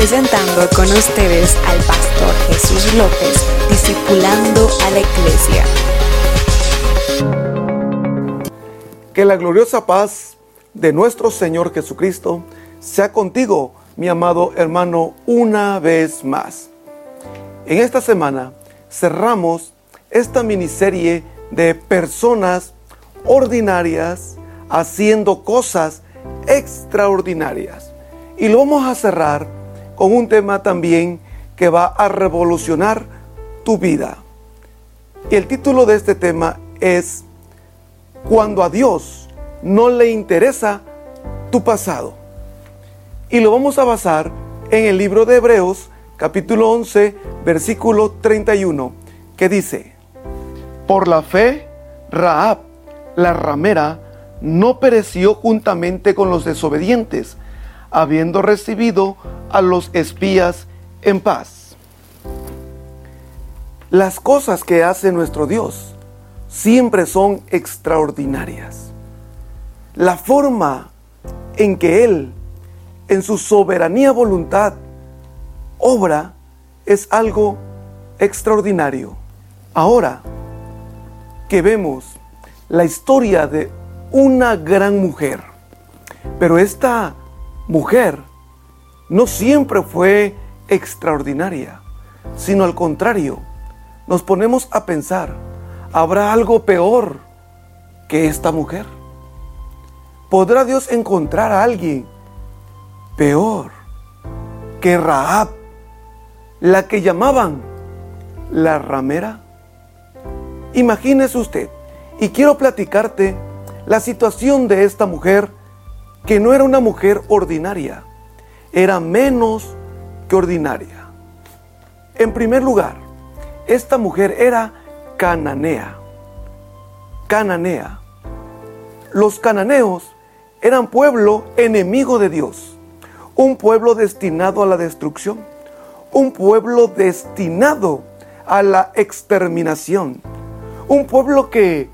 Presentando con ustedes al pastor Jesús López, discipulando a la iglesia. Que la gloriosa paz de nuestro Señor Jesucristo sea contigo, mi amado hermano, una vez más. En esta semana cerramos esta miniserie de personas ordinarias haciendo cosas extraordinarias. Y lo vamos a cerrar con un tema también que va a revolucionar tu vida. Y el título de este tema es Cuando a Dios no le interesa tu pasado. Y lo vamos a basar en el libro de Hebreos, capítulo 11, versículo 31, que dice, Por la fe, Raab, la ramera, no pereció juntamente con los desobedientes, habiendo recibido a los espías en paz. Las cosas que hace nuestro Dios siempre son extraordinarias. La forma en que Él, en su soberanía voluntad, obra es algo extraordinario. Ahora que vemos la historia de una gran mujer, pero esta mujer no siempre fue extraordinaria, sino al contrario, nos ponemos a pensar, ¿habrá algo peor que esta mujer? ¿Podrá Dios encontrar a alguien peor que Raab, la que llamaban la ramera? Imagínese usted, y quiero platicarte la situación de esta mujer que no era una mujer ordinaria era menos que ordinaria. En primer lugar, esta mujer era cananea. Cananea. Los cananeos eran pueblo enemigo de Dios, un pueblo destinado a la destrucción, un pueblo destinado a la exterminación, un pueblo que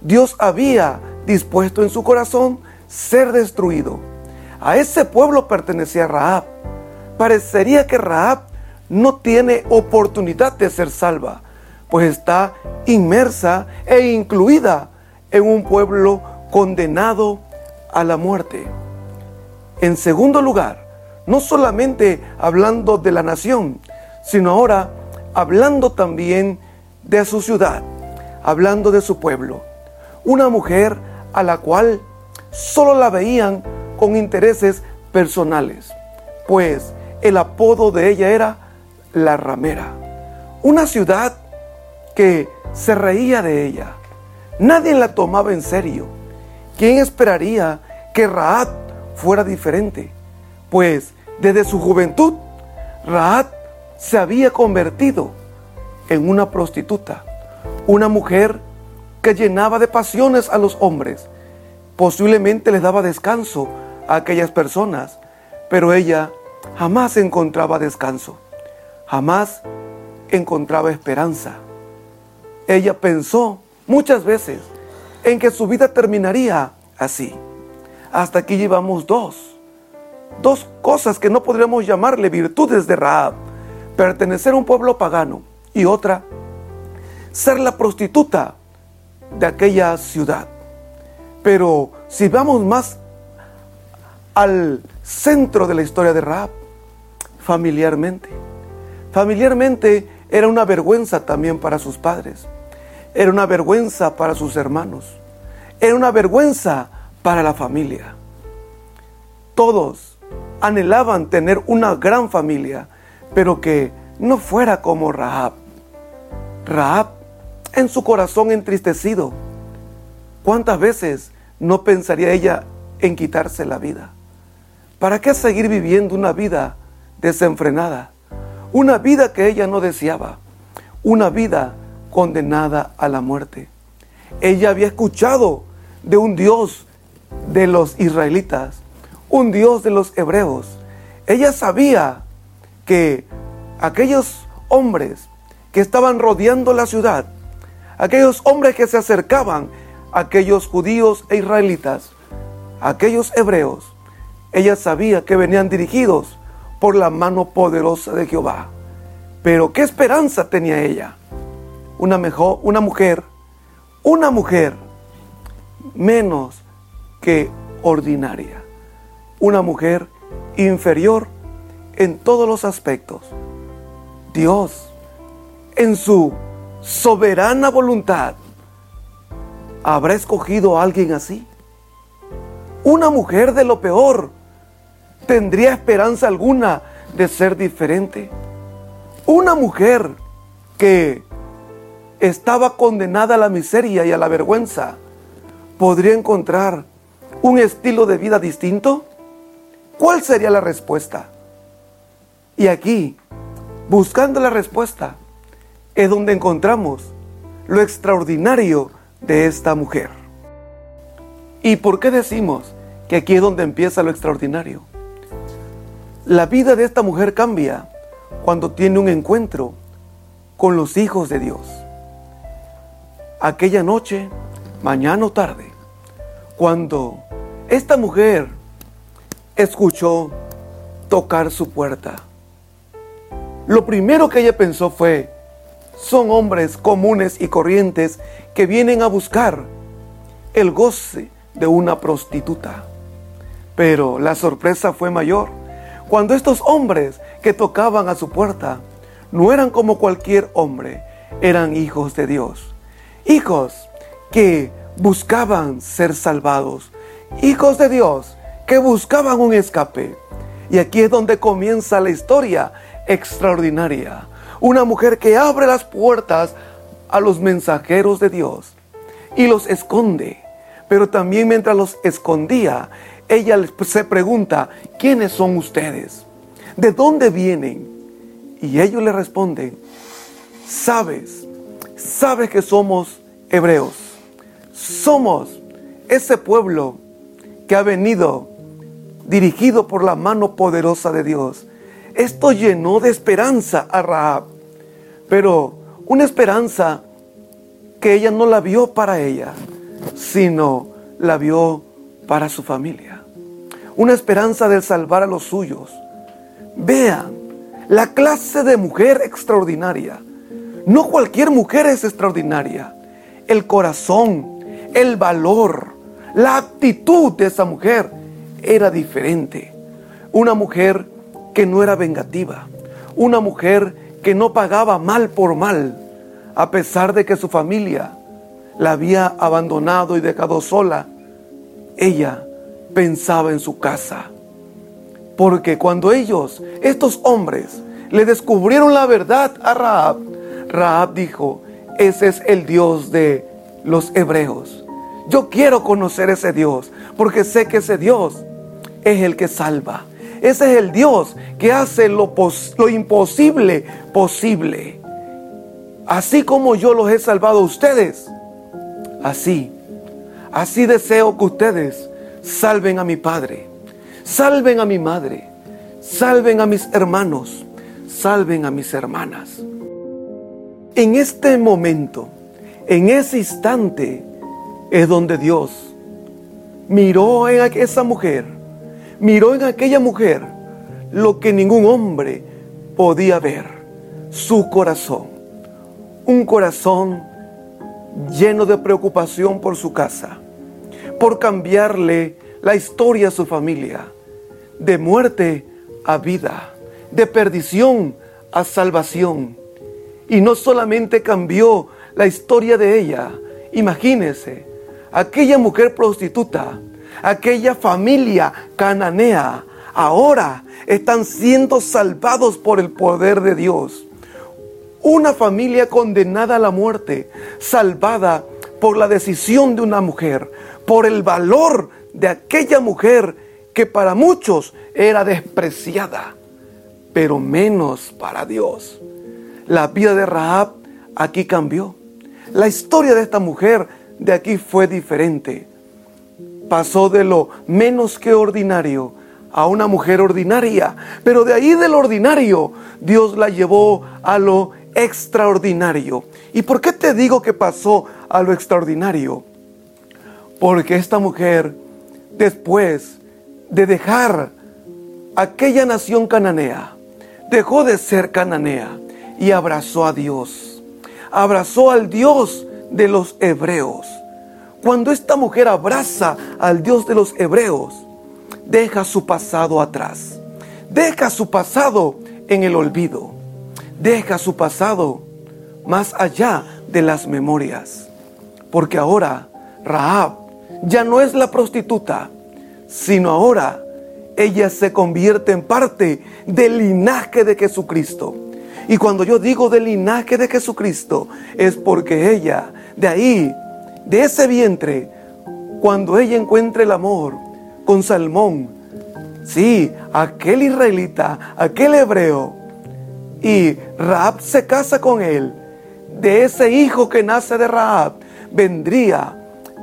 Dios había dispuesto en su corazón ser destruido. A ese pueblo pertenecía Raab. Parecería que Raab no tiene oportunidad de ser salva, pues está inmersa e incluida en un pueblo condenado a la muerte. En segundo lugar, no solamente hablando de la nación, sino ahora hablando también de su ciudad, hablando de su pueblo. Una mujer a la cual solo la veían con intereses personales, pues el apodo de ella era la ramera, una ciudad que se reía de ella. Nadie la tomaba en serio. ¿Quién esperaría que Raad fuera diferente? Pues desde su juventud, Raad se había convertido en una prostituta, una mujer que llenaba de pasiones a los hombres. Posiblemente les daba descanso aquellas personas, pero ella jamás encontraba descanso, jamás encontraba esperanza. Ella pensó muchas veces en que su vida terminaría así. Hasta aquí llevamos dos, dos cosas que no podríamos llamarle virtudes de Raab, pertenecer a un pueblo pagano y otra, ser la prostituta de aquella ciudad. Pero si vamos más al centro de la historia de Raab, familiarmente. Familiarmente era una vergüenza también para sus padres, era una vergüenza para sus hermanos, era una vergüenza para la familia. Todos anhelaban tener una gran familia, pero que no fuera como Raab. Raab en su corazón entristecido. ¿Cuántas veces no pensaría ella en quitarse la vida? ¿Para qué seguir viviendo una vida desenfrenada? Una vida que ella no deseaba. Una vida condenada a la muerte. Ella había escuchado de un Dios de los israelitas, un Dios de los hebreos. Ella sabía que aquellos hombres que estaban rodeando la ciudad, aquellos hombres que se acercaban, aquellos judíos e israelitas, aquellos hebreos, ella sabía que venían dirigidos por la mano poderosa de Jehová. Pero ¿qué esperanza tenía ella? Una, mejor, una mujer, una mujer menos que ordinaria. Una mujer inferior en todos los aspectos. Dios, en su soberana voluntad, habrá escogido a alguien así. Una mujer de lo peor tendría esperanza alguna de ser diferente. Una mujer que estaba condenada a la miseria y a la vergüenza podría encontrar un estilo de vida distinto. ¿Cuál sería la respuesta? Y aquí, buscando la respuesta, es donde encontramos lo extraordinario de esta mujer. ¿Y por qué decimos que aquí es donde empieza lo extraordinario? La vida de esta mujer cambia cuando tiene un encuentro con los hijos de Dios. Aquella noche, mañana o tarde, cuando esta mujer escuchó tocar su puerta, lo primero que ella pensó fue, son hombres comunes y corrientes que vienen a buscar el goce de una prostituta. Pero la sorpresa fue mayor cuando estos hombres que tocaban a su puerta no eran como cualquier hombre, eran hijos de Dios. Hijos que buscaban ser salvados. Hijos de Dios que buscaban un escape. Y aquí es donde comienza la historia extraordinaria una mujer que abre las puertas a los mensajeros de Dios y los esconde. Pero también mientras los escondía, ella se pregunta, ¿quiénes son ustedes? ¿De dónde vienen? Y ellos le responden, sabes, sabes que somos hebreos. Somos ese pueblo que ha venido dirigido por la mano poderosa de Dios. Esto llenó de esperanza a Rahab pero una esperanza que ella no la vio para ella, sino la vio para su familia. Una esperanza de salvar a los suyos. Vean la clase de mujer extraordinaria. No cualquier mujer es extraordinaria. El corazón, el valor, la actitud de esa mujer era diferente. Una mujer que no era vengativa. Una mujer que no pagaba mal por mal, a pesar de que su familia la había abandonado y dejado sola. Ella pensaba en su casa. Porque cuando ellos, estos hombres, le descubrieron la verdad a Raab, Raab dijo, ese es el Dios de los hebreos. Yo quiero conocer ese Dios, porque sé que ese Dios es el que salva. Ese es el Dios que hace lo, lo imposible posible. Así como yo los he salvado a ustedes, así, así deseo que ustedes salven a mi Padre, salven a mi madre, salven a mis hermanos, salven a mis hermanas. En este momento, en ese instante, es donde Dios miró a esa mujer miró en aquella mujer lo que ningún hombre podía ver, su corazón. Un corazón lleno de preocupación por su casa, por cambiarle la historia a su familia, de muerte a vida, de perdición a salvación. Y no solamente cambió la historia de ella, imagínese, aquella mujer prostituta aquella familia cananea, ahora están siendo salvados por el poder de Dios. Una familia condenada a la muerte, salvada por la decisión de una mujer, por el valor de aquella mujer que para muchos era despreciada, pero menos para Dios. La vida de Rahab aquí cambió. La historia de esta mujer de aquí fue diferente pasó de lo menos que ordinario a una mujer ordinaria, pero de ahí del ordinario Dios la llevó a lo extraordinario. ¿Y por qué te digo que pasó a lo extraordinario? Porque esta mujer, después de dejar aquella nación cananea dejó de ser cananea y abrazó a Dios. Abrazó al Dios de los hebreos. Cuando esta mujer abraza al Dios de los hebreos, deja su pasado atrás. Deja su pasado en el olvido. Deja su pasado más allá de las memorias. Porque ahora Rahab ya no es la prostituta, sino ahora ella se convierte en parte del linaje de Jesucristo. Y cuando yo digo del linaje de Jesucristo, es porque ella, de ahí, de ese vientre, cuando ella encuentre el amor con Salmón, sí, aquel israelita, aquel hebreo, y Raab se casa con él, de ese hijo que nace de Raab, vendría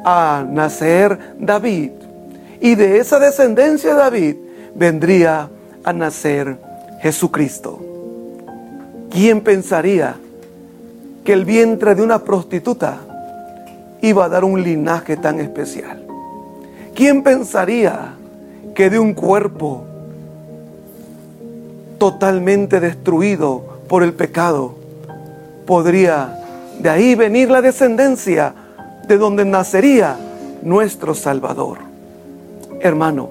a nacer David. Y de esa descendencia de David vendría a nacer Jesucristo. ¿Quién pensaría que el vientre de una prostituta iba a dar un linaje tan especial? ¿Quién pensaría que de un cuerpo totalmente destruido por el pecado podría de ahí venir la descendencia de donde nacería nuestro Salvador? Hermano,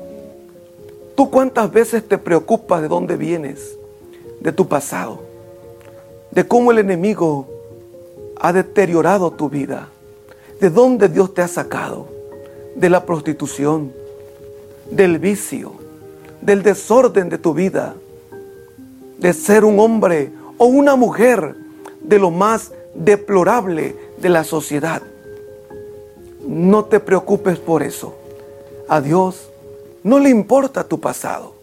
¿tú cuántas veces te preocupas de dónde vienes, de tu pasado, de cómo el enemigo ha deteriorado tu vida, de dónde Dios te ha sacado, de la prostitución, del vicio, del desorden de tu vida, de ser un hombre o una mujer de lo más deplorable de la sociedad? No te preocupes por eso. A Dios no le importa tu pasado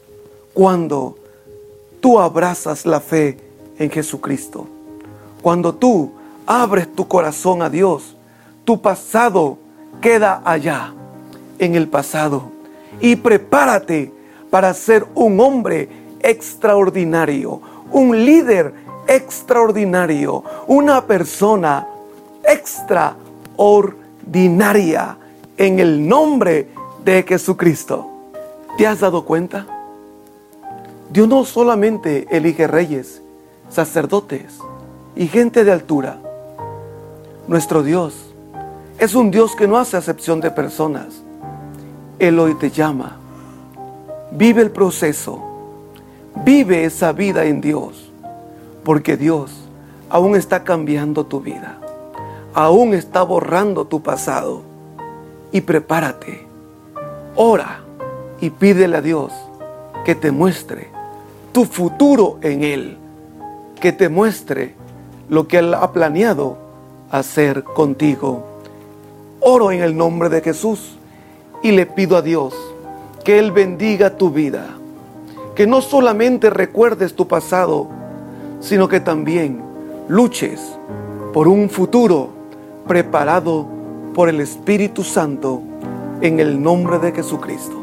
cuando tú abrazas la fe en Jesucristo. Cuando tú abres tu corazón a Dios, tu pasado queda allá, en el pasado. Y prepárate para ser un hombre extraordinario, un líder extraordinario, una persona extraordinaria en el nombre de Jesucristo. ¿Te has dado cuenta? Dios no solamente elige reyes, sacerdotes y gente de altura. Nuestro Dios es un Dios que no hace acepción de personas. Él hoy te llama. Vive el proceso. Vive esa vida en Dios. Porque Dios aún está cambiando tu vida. Aún está borrando tu pasado. Y prepárate. Ora y pídele a Dios que te muestre tu futuro en Él, que te muestre lo que Él ha planeado hacer contigo. Oro en el nombre de Jesús y le pido a Dios que Él bendiga tu vida, que no solamente recuerdes tu pasado, sino que también luches por un futuro preparado por el Espíritu Santo en el nombre de Jesucristo.